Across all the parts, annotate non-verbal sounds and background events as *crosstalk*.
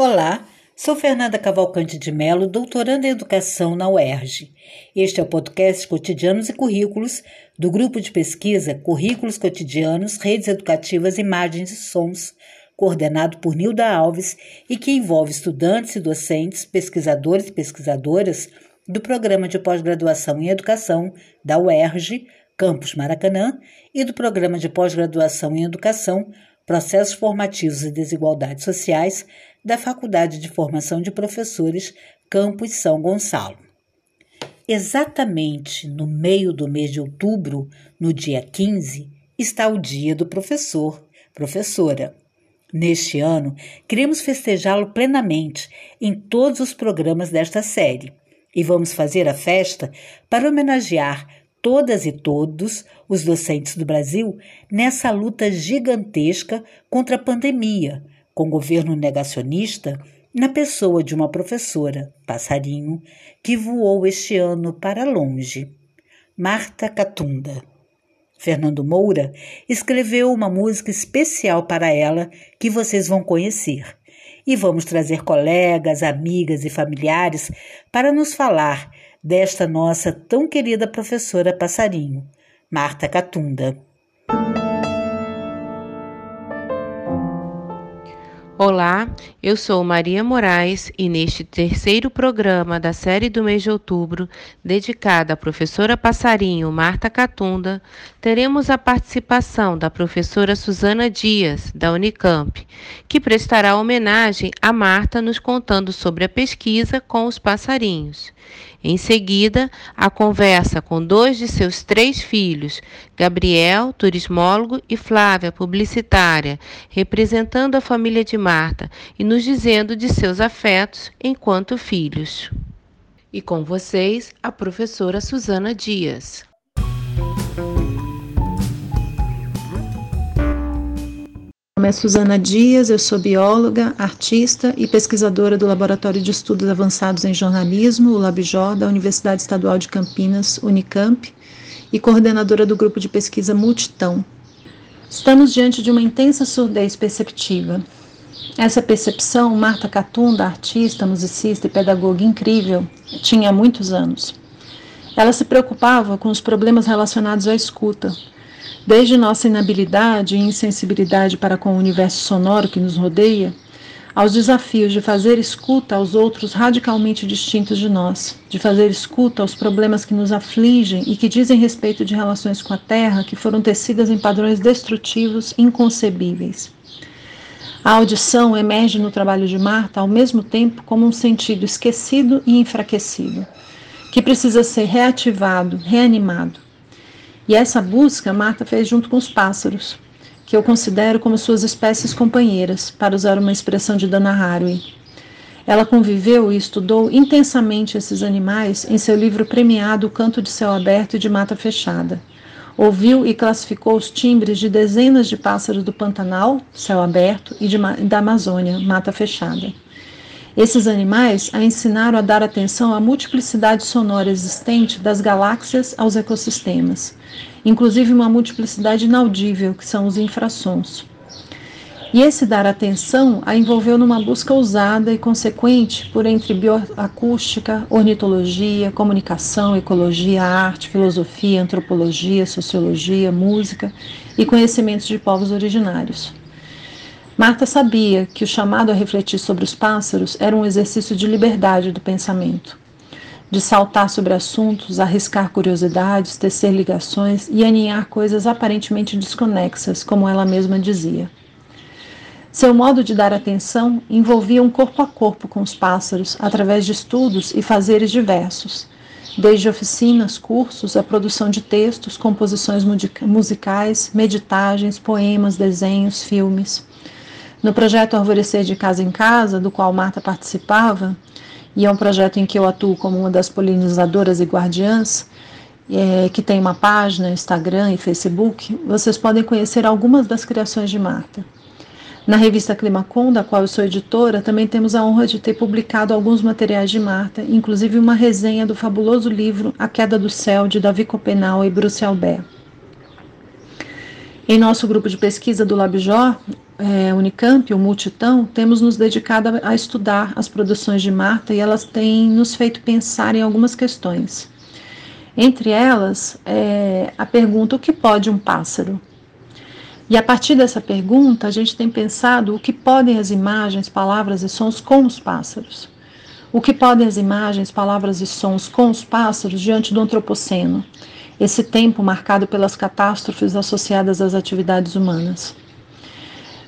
Olá, sou Fernanda Cavalcante de Melo, doutoranda em Educação na UERJ. Este é o podcast Cotidianos e Currículos do grupo de pesquisa Currículos Cotidianos, Redes Educativas, Imagens e Sons, coordenado por Nilda Alves e que envolve estudantes e docentes, pesquisadores e pesquisadoras do Programa de Pós-Graduação em Educação da UERJ, Campus Maracanã, e do Programa de Pós-Graduação em Educação, Processos Formativos e Desigualdades Sociais da Faculdade de Formação de Professores Campus São Gonçalo. Exatamente no meio do mês de outubro, no dia 15, está o Dia do Professor, professora. Neste ano, queremos festejá-lo plenamente em todos os programas desta série e vamos fazer a festa para homenagear todas e todos os docentes do Brasil nessa luta gigantesca contra a pandemia, com governo negacionista, na pessoa de uma professora, passarinho, que voou este ano para longe. Marta Catunda. Fernando Moura escreveu uma música especial para ela que vocês vão conhecer. E vamos trazer colegas, amigas e familiares para nos falar desta nossa tão querida professora passarinho, Marta Catunda. Olá, eu sou Maria Moraes e neste terceiro programa da série do mês de outubro, dedicada à professora passarinho Marta Catunda, teremos a participação da professora Suzana Dias, da Unicamp, que prestará homenagem a Marta nos contando sobre a pesquisa com os passarinhos. Em seguida, a conversa com dois de seus três filhos, Gabriel, turismólogo, e Flávia, publicitária, representando a família de Marta e nos dizendo de seus afetos enquanto filhos. E com vocês, a professora Suzana Dias. Meu nome é Suzana Dias, eu sou bióloga, artista e pesquisadora do Laboratório de Estudos Avançados em Jornalismo, o LabJOR, da Universidade Estadual de Campinas, Unicamp, e coordenadora do grupo de pesquisa Multitão. Estamos diante de uma intensa surdez perceptiva. Essa percepção, Marta Catunda, artista, musicista e pedagoga incrível, tinha muitos anos. Ela se preocupava com os problemas relacionados à escuta, Desde nossa inabilidade e insensibilidade para com o universo sonoro que nos rodeia, aos desafios de fazer escuta aos outros radicalmente distintos de nós, de fazer escuta aos problemas que nos afligem e que dizem respeito de relações com a Terra que foram tecidas em padrões destrutivos inconcebíveis. A audição emerge no trabalho de Marta ao mesmo tempo como um sentido esquecido e enfraquecido, que precisa ser reativado, reanimado e essa busca Marta fez junto com os pássaros, que eu considero como suas espécies companheiras, para usar uma expressão de Dana Haraway. Ela conviveu e estudou intensamente esses animais em seu livro premiado O Canto de Céu Aberto e de Mata Fechada. Ouviu e classificou os timbres de dezenas de pássaros do Pantanal, céu aberto, e de, da Amazônia, mata fechada. Esses animais a ensinaram a dar atenção à multiplicidade sonora existente das galáxias aos ecossistemas, inclusive uma multiplicidade inaudível, que são os infrassons. E esse dar atenção a envolveu numa busca ousada e consequente por entre bioacústica, ornitologia, comunicação, ecologia, arte, filosofia, antropologia, sociologia, música e conhecimentos de povos originários. Marta sabia que o chamado a refletir sobre os pássaros era um exercício de liberdade do pensamento, de saltar sobre assuntos, arriscar curiosidades, tecer ligações e aninhar coisas aparentemente desconexas, como ela mesma dizia. Seu modo de dar atenção envolvia um corpo a corpo com os pássaros, através de estudos e fazeres diversos, desde oficinas, cursos, a produção de textos, composições musicais, meditagens, poemas, desenhos, filmes. No projeto Arvorecer de Casa em Casa, do qual Marta participava, e é um projeto em que eu atuo como uma das polinizadoras e guardiãs, é, que tem uma página, Instagram e Facebook, vocês podem conhecer algumas das criações de Marta. Na revista Climacon, da qual eu sou editora, também temos a honra de ter publicado alguns materiais de Marta, inclusive uma resenha do fabuloso livro A Queda do Céu, de Davi Copenau e Bruce Albert. Em nosso grupo de pesquisa do LabJOR, é, Unicamp, o Multitão, temos nos dedicado a, a estudar as produções de Marta e elas têm nos feito pensar em algumas questões. Entre elas, é, a pergunta: o que pode um pássaro? E a partir dessa pergunta, a gente tem pensado o que podem as imagens, palavras e sons com os pássaros. O que podem as imagens, palavras e sons com os pássaros diante do antropoceno, esse tempo marcado pelas catástrofes associadas às atividades humanas.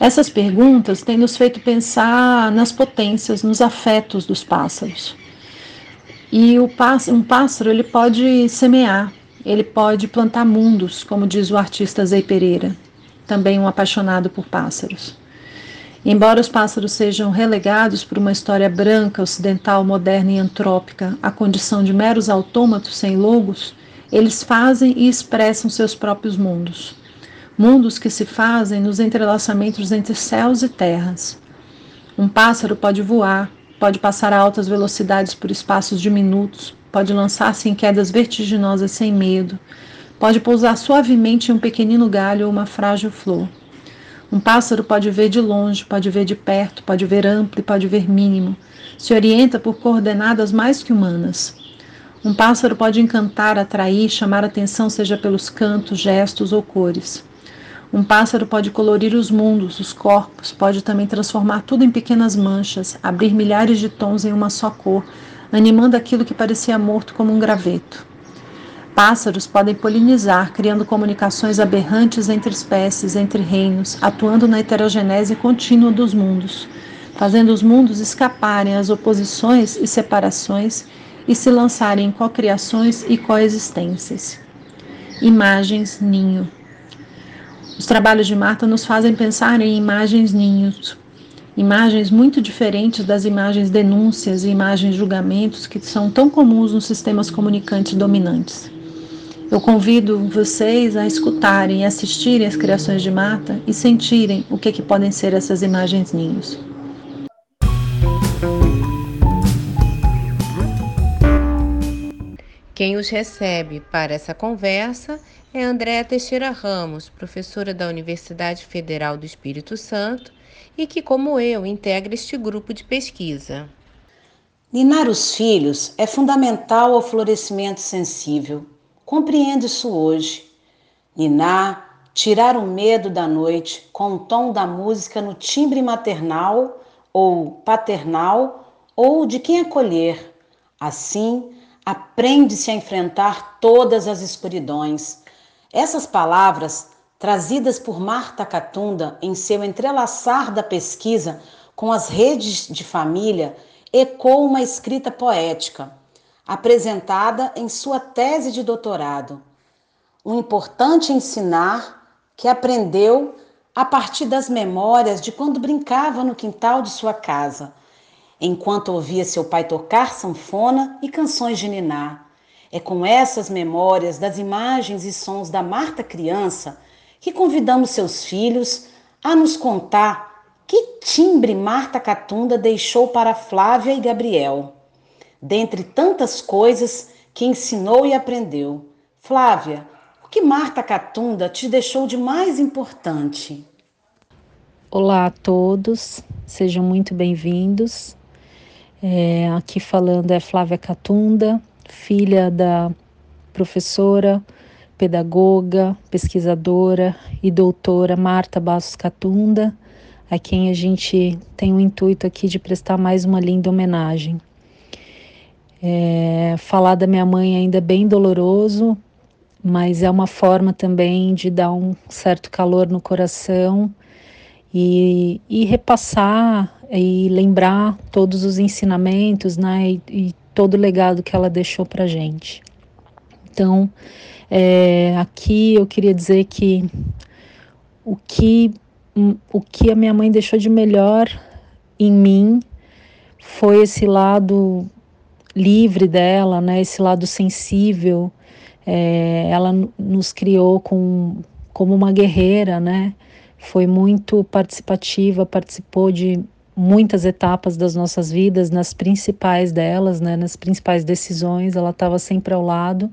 Essas perguntas têm nos feito pensar nas potências, nos afetos dos pássaros. E o pássaro, um pássaro ele pode semear, ele pode plantar mundos, como diz o artista Zé Pereira, também um apaixonado por pássaros. Embora os pássaros sejam relegados por uma história branca, ocidental, moderna e antrópica à condição de meros autômatos sem logos, eles fazem e expressam seus próprios mundos. Mundos que se fazem nos entrelaçamentos entre céus e terras. Um pássaro pode voar, pode passar a altas velocidades por espaços de minutos, pode lançar-se em quedas vertiginosas sem medo, pode pousar suavemente em um pequenino galho ou uma frágil flor. Um pássaro pode ver de longe, pode ver de perto, pode ver amplo e pode ver mínimo. Se orienta por coordenadas mais que humanas. Um pássaro pode encantar, atrair, chamar atenção, seja pelos cantos, gestos ou cores. Um pássaro pode colorir os mundos, os corpos, pode também transformar tudo em pequenas manchas, abrir milhares de tons em uma só cor, animando aquilo que parecia morto como um graveto. Pássaros podem polinizar, criando comunicações aberrantes entre espécies, entre reinos, atuando na heterogenese contínua dos mundos, fazendo os mundos escaparem às oposições e separações e se lançarem em cocriações e coexistências. Imagens ninho. Os trabalhos de Marta nos fazem pensar em imagens ninhos, imagens muito diferentes das imagens denúncias e imagens julgamentos que são tão comuns nos sistemas comunicantes dominantes. Eu convido vocês a escutarem e assistirem as criações de Marta e sentirem o que, que podem ser essas imagens ninhos. Quem os recebe para essa conversa é Andréa Teixeira Ramos, professora da Universidade Federal do Espírito Santo e que, como eu, integra este grupo de pesquisa. Ninar os filhos é fundamental ao florescimento sensível. Compreende isso hoje. Ninar, tirar o medo da noite com o tom da música no timbre maternal ou paternal ou de quem acolher. Assim, aprende-se a enfrentar todas as escuridões, essas palavras, trazidas por Marta Catunda em seu entrelaçar da pesquisa com as redes de família, ecoam uma escrita poética, apresentada em sua tese de doutorado. Um importante ensinar que aprendeu a partir das memórias de quando brincava no quintal de sua casa, enquanto ouvia seu pai tocar sanfona e canções de niná. É com essas memórias das imagens e sons da Marta criança que convidamos seus filhos a nos contar que timbre Marta Catunda deixou para Flávia e Gabriel. Dentre tantas coisas que ensinou e aprendeu. Flávia, o que Marta Catunda te deixou de mais importante? Olá a todos, sejam muito bem-vindos. É, aqui falando é Flávia Catunda, filha da professora, pedagoga, pesquisadora e doutora Marta Bastos Catunda, a quem a gente tem o intuito aqui de prestar mais uma linda homenagem. É, falar da minha mãe ainda é bem doloroso, mas é uma forma também de dar um certo calor no coração e, e repassar e lembrar todos os ensinamentos né, e, e todo o legado que ela deixou para gente. Então, é, aqui eu queria dizer que o que o que a minha mãe deixou de melhor em mim foi esse lado livre dela, né? Esse lado sensível. É, ela nos criou com, como uma guerreira, né? Foi muito participativa, participou de muitas etapas das nossas vidas, nas principais delas, né, nas principais decisões, ela estava sempre ao lado,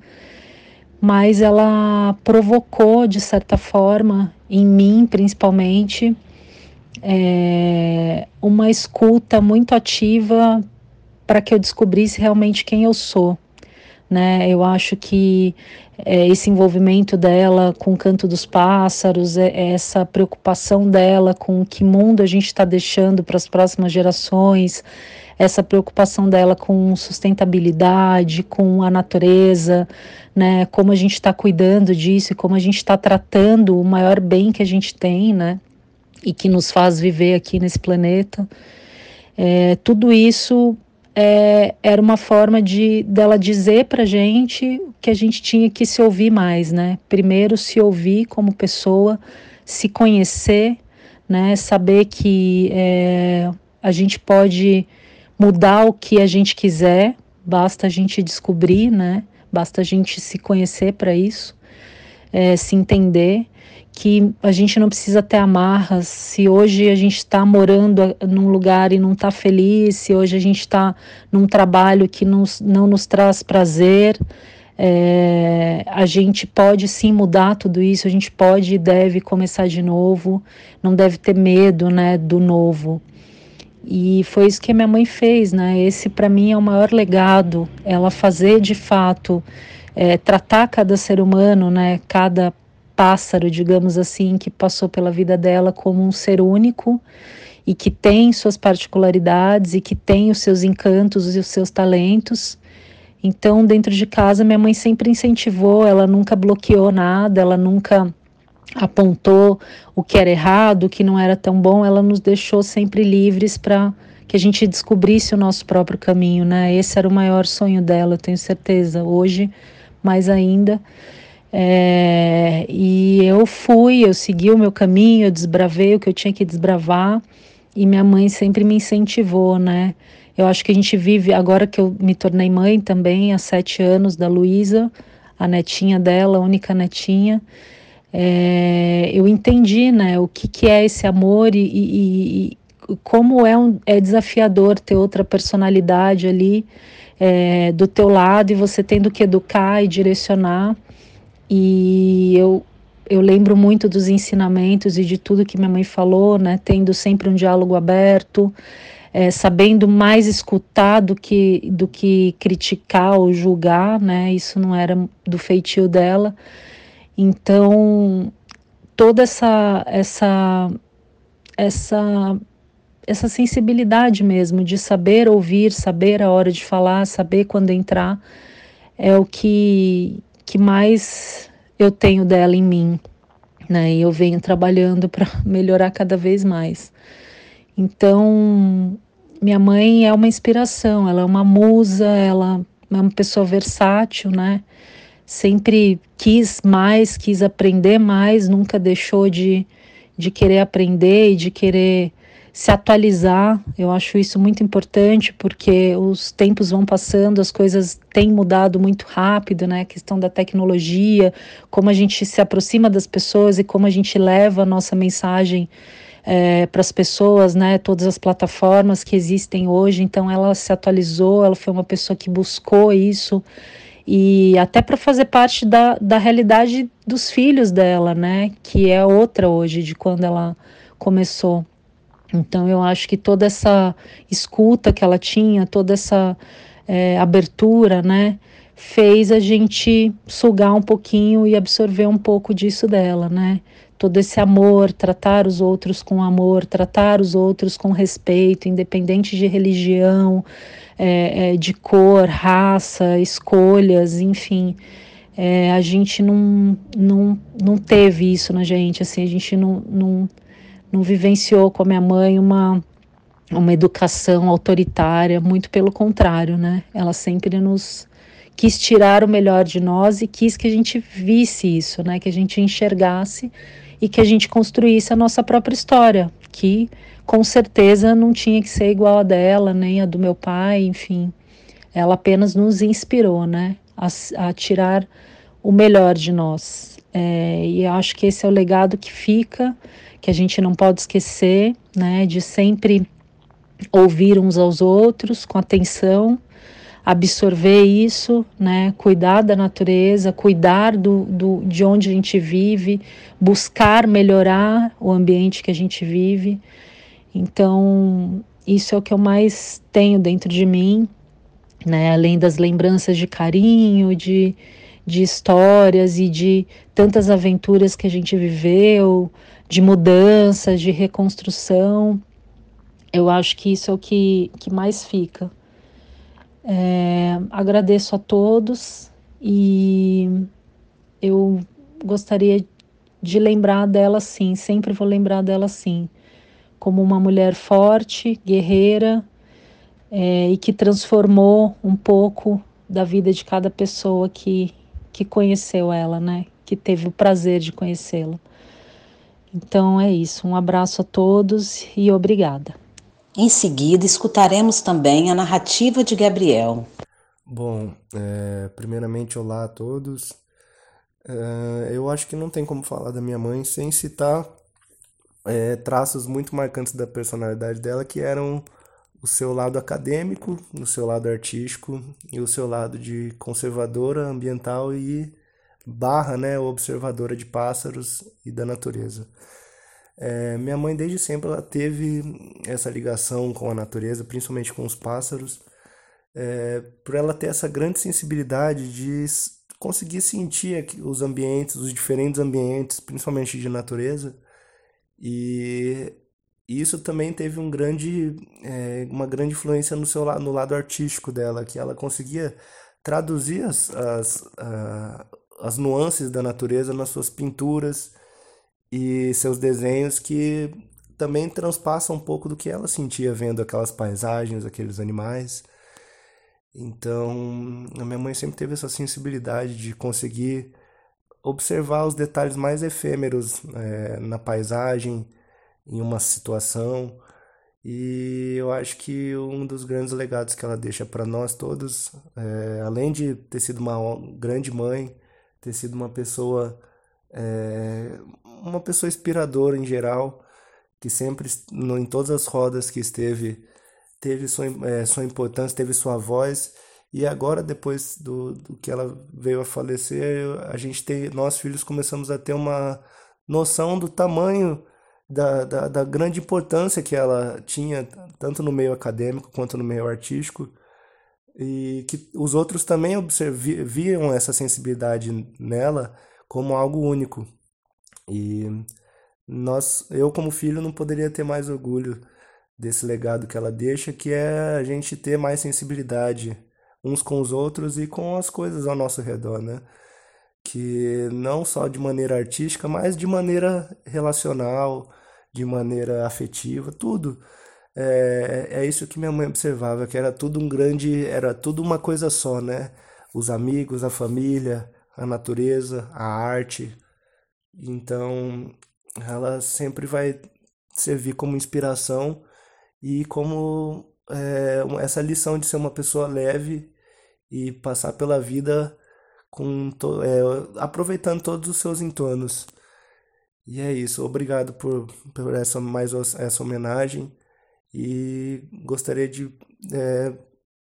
mas ela provocou, de certa forma, em mim principalmente, é, uma escuta muito ativa para que eu descobrisse realmente quem eu sou. Né? Eu acho que é, esse envolvimento dela com o canto dos pássaros, é, é essa preocupação dela com que mundo a gente está deixando para as próximas gerações, essa preocupação dela com sustentabilidade, com a natureza, né? Como a gente está cuidando disso e como a gente está tratando o maior bem que a gente tem, né? E que nos faz viver aqui nesse planeta. É, tudo isso é, era uma forma de dela dizer para gente que a gente tinha que se ouvir mais, né? Primeiro se ouvir como pessoa, se conhecer, né? Saber que é, a gente pode mudar o que a gente quiser, basta a gente descobrir, né? Basta a gente se conhecer para isso, é, se entender que a gente não precisa ter amarras. Se hoje a gente está morando num lugar e não está feliz, se hoje a gente está num trabalho que nos, não nos traz prazer, é, a gente pode sim mudar tudo isso, a gente pode e deve começar de novo, não deve ter medo né, do novo. E foi isso que minha mãe fez, né? Esse para mim é o maior legado, ela fazer de fato, é, tratar cada ser humano, né? Cada pássaro, digamos assim, que passou pela vida dela como um ser único e que tem suas particularidades e que tem os seus encantos e os seus talentos. Então, dentro de casa, minha mãe sempre incentivou, ela nunca bloqueou nada, ela nunca apontou o que era errado, o que não era tão bom, ela nos deixou sempre livres para que a gente descobrisse o nosso próprio caminho, né? Esse era o maior sonho dela, eu tenho certeza. Hoje, mais ainda. É, e eu fui, eu segui o meu caminho, eu desbravei o que eu tinha que desbravar e minha mãe sempre me incentivou, né? Eu acho que a gente vive, agora que eu me tornei mãe também, há sete anos, da Luísa, a netinha dela, a única netinha, é, eu entendi né, o que, que é esse amor e, e, e como é, um, é desafiador ter outra personalidade ali é, do teu lado e você tendo que educar e direcionar. E eu, eu lembro muito dos ensinamentos e de tudo que minha mãe falou, né, tendo sempre um diálogo aberto, é, sabendo mais escutar do que, do que criticar ou julgar, né, isso não era do feitio dela. Então, toda essa essa essa essa sensibilidade mesmo de saber ouvir, saber a hora de falar, saber quando entrar, é o que que mais eu tenho dela em mim, né? E eu venho trabalhando para *laughs* melhorar cada vez mais. Então, minha mãe é uma inspiração, ela é uma musa, ela é uma pessoa versátil, né? sempre quis mais, quis aprender mais, nunca deixou de, de querer aprender e de querer se atualizar. Eu acho isso muito importante porque os tempos vão passando, as coisas têm mudado muito rápido, né? A questão da tecnologia, como a gente se aproxima das pessoas e como a gente leva a nossa mensagem é, para as pessoas, né? Todas as plataformas que existem hoje. Então, ela se atualizou, ela foi uma pessoa que buscou isso e até para fazer parte da, da realidade dos filhos dela, né? Que é outra hoje de quando ela começou. Então eu acho que toda essa escuta que ela tinha, toda essa é, abertura, né? Fez a gente sugar um pouquinho e absorver um pouco disso dela, né? Todo esse amor, tratar os outros com amor, tratar os outros com respeito, independente de religião, é, é, de cor, raça, escolhas, enfim. É, a gente não, não, não teve isso na gente, assim, a gente não, não, não vivenciou com a minha mãe uma, uma educação autoritária, muito pelo contrário, né? Ela sempre nos quis tirar o melhor de nós e quis que a gente visse isso, né? Que a gente enxergasse e que a gente construísse a nossa própria história, que com certeza não tinha que ser igual a dela, nem a do meu pai, enfim. Ela apenas nos inspirou, né, a, a tirar o melhor de nós. É, e acho que esse é o legado que fica, que a gente não pode esquecer, né, de sempre ouvir uns aos outros com atenção, absorver isso, né? Cuidar da natureza, cuidar do, do, de onde a gente vive, buscar melhorar o ambiente que a gente vive. Então, isso é o que eu mais tenho dentro de mim, né? Além das lembranças de carinho, de, de histórias e de tantas aventuras que a gente viveu, de mudanças, de reconstrução. Eu acho que isso é o que, que mais fica. É, agradeço a todos e eu gostaria de lembrar dela sim, sempre vou lembrar dela sim, como uma mulher forte, guerreira é, e que transformou um pouco da vida de cada pessoa que, que conheceu ela, né? Que teve o prazer de conhecê-la. Então é isso, um abraço a todos e obrigada. Em seguida, escutaremos também a narrativa de Gabriel. Bom, é, primeiramente, olá a todos. É, eu acho que não tem como falar da minha mãe sem citar é, traços muito marcantes da personalidade dela, que eram o seu lado acadêmico, o seu lado artístico e o seu lado de conservadora ambiental e barra, né, observadora de pássaros e da natureza. É, minha mãe desde sempre ela teve essa ligação com a natureza, principalmente com os pássaros, é, por ela ter essa grande sensibilidade de conseguir sentir os ambientes, os diferentes ambientes, principalmente de natureza, e isso também teve um grande, é, uma grande influência no seu no lado artístico dela, que ela conseguia traduzir as, as, as nuances da natureza nas suas pinturas e seus desenhos que também transpassam um pouco do que ela sentia vendo aquelas paisagens, aqueles animais. Então, a minha mãe sempre teve essa sensibilidade de conseguir observar os detalhes mais efêmeros é, na paisagem, em uma situação. E eu acho que um dos grandes legados que ela deixa para nós todos, é, além de ter sido uma grande mãe, ter sido uma pessoa é, uma pessoa inspiradora em geral, que sempre, em todas as rodas que esteve, teve sua, é, sua importância, teve sua voz. E agora, depois do, do que ela veio a falecer, a gente tem, nós filhos começamos a ter uma noção do tamanho, da, da, da grande importância que ela tinha, tanto no meio acadêmico quanto no meio artístico e que os outros também viam essa sensibilidade nela como algo único. E nós, eu como filho não poderia ter mais orgulho desse legado que ela deixa, que é a gente ter mais sensibilidade uns com os outros e com as coisas ao nosso redor, né? Que não só de maneira artística, mas de maneira relacional, de maneira afetiva, tudo. É, é isso que minha mãe observava, que era tudo um grande, era tudo uma coisa só, né? Os amigos, a família, a natureza, a arte, então, ela sempre vai servir como inspiração e como é, essa lição de ser uma pessoa leve e passar pela vida com to, é, aproveitando todos os seus entornos. E é isso. Obrigado por, por essa mais essa homenagem e gostaria de é,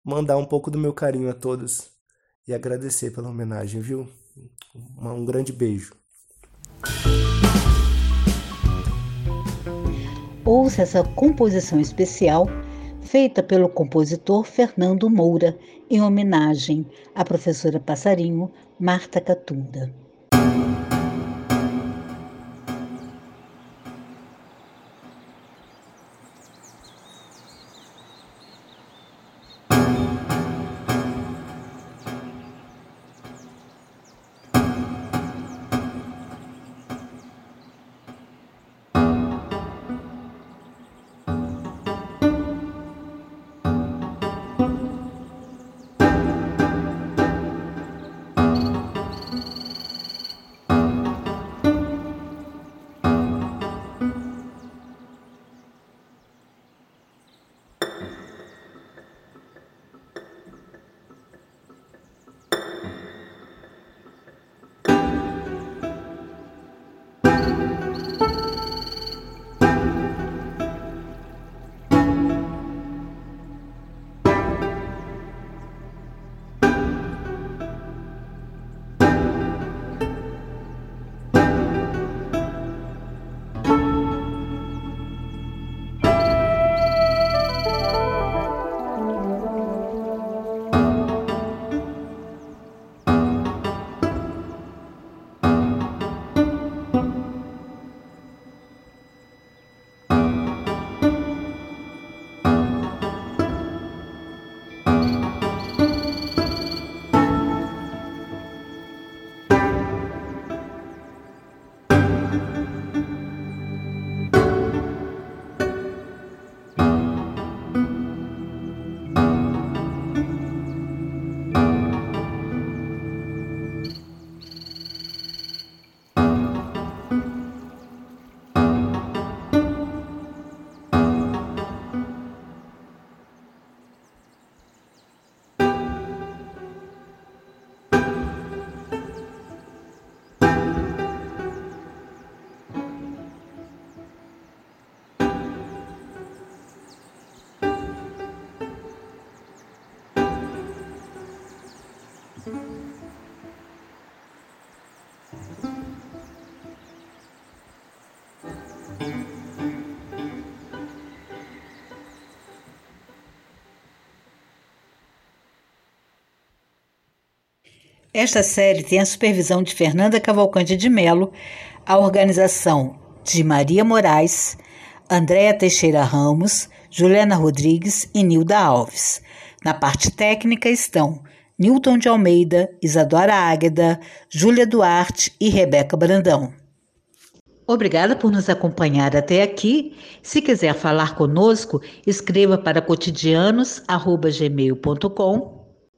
mandar um pouco do meu carinho a todos e agradecer pela homenagem, viu? Um grande beijo. Ouça essa composição especial feita pelo compositor Fernando Moura em homenagem à professora passarinho Marta Catunda. Esta série tem a supervisão de Fernanda Cavalcante de Melo, a organização de Maria Moraes, Andréa Teixeira Ramos, Juliana Rodrigues e Nilda Alves. Na parte técnica estão Newton de Almeida, Isadora Águeda, Júlia Duarte e Rebeca Brandão. Obrigada por nos acompanhar até aqui. Se quiser falar conosco, escreva para cotidianos.gmail.com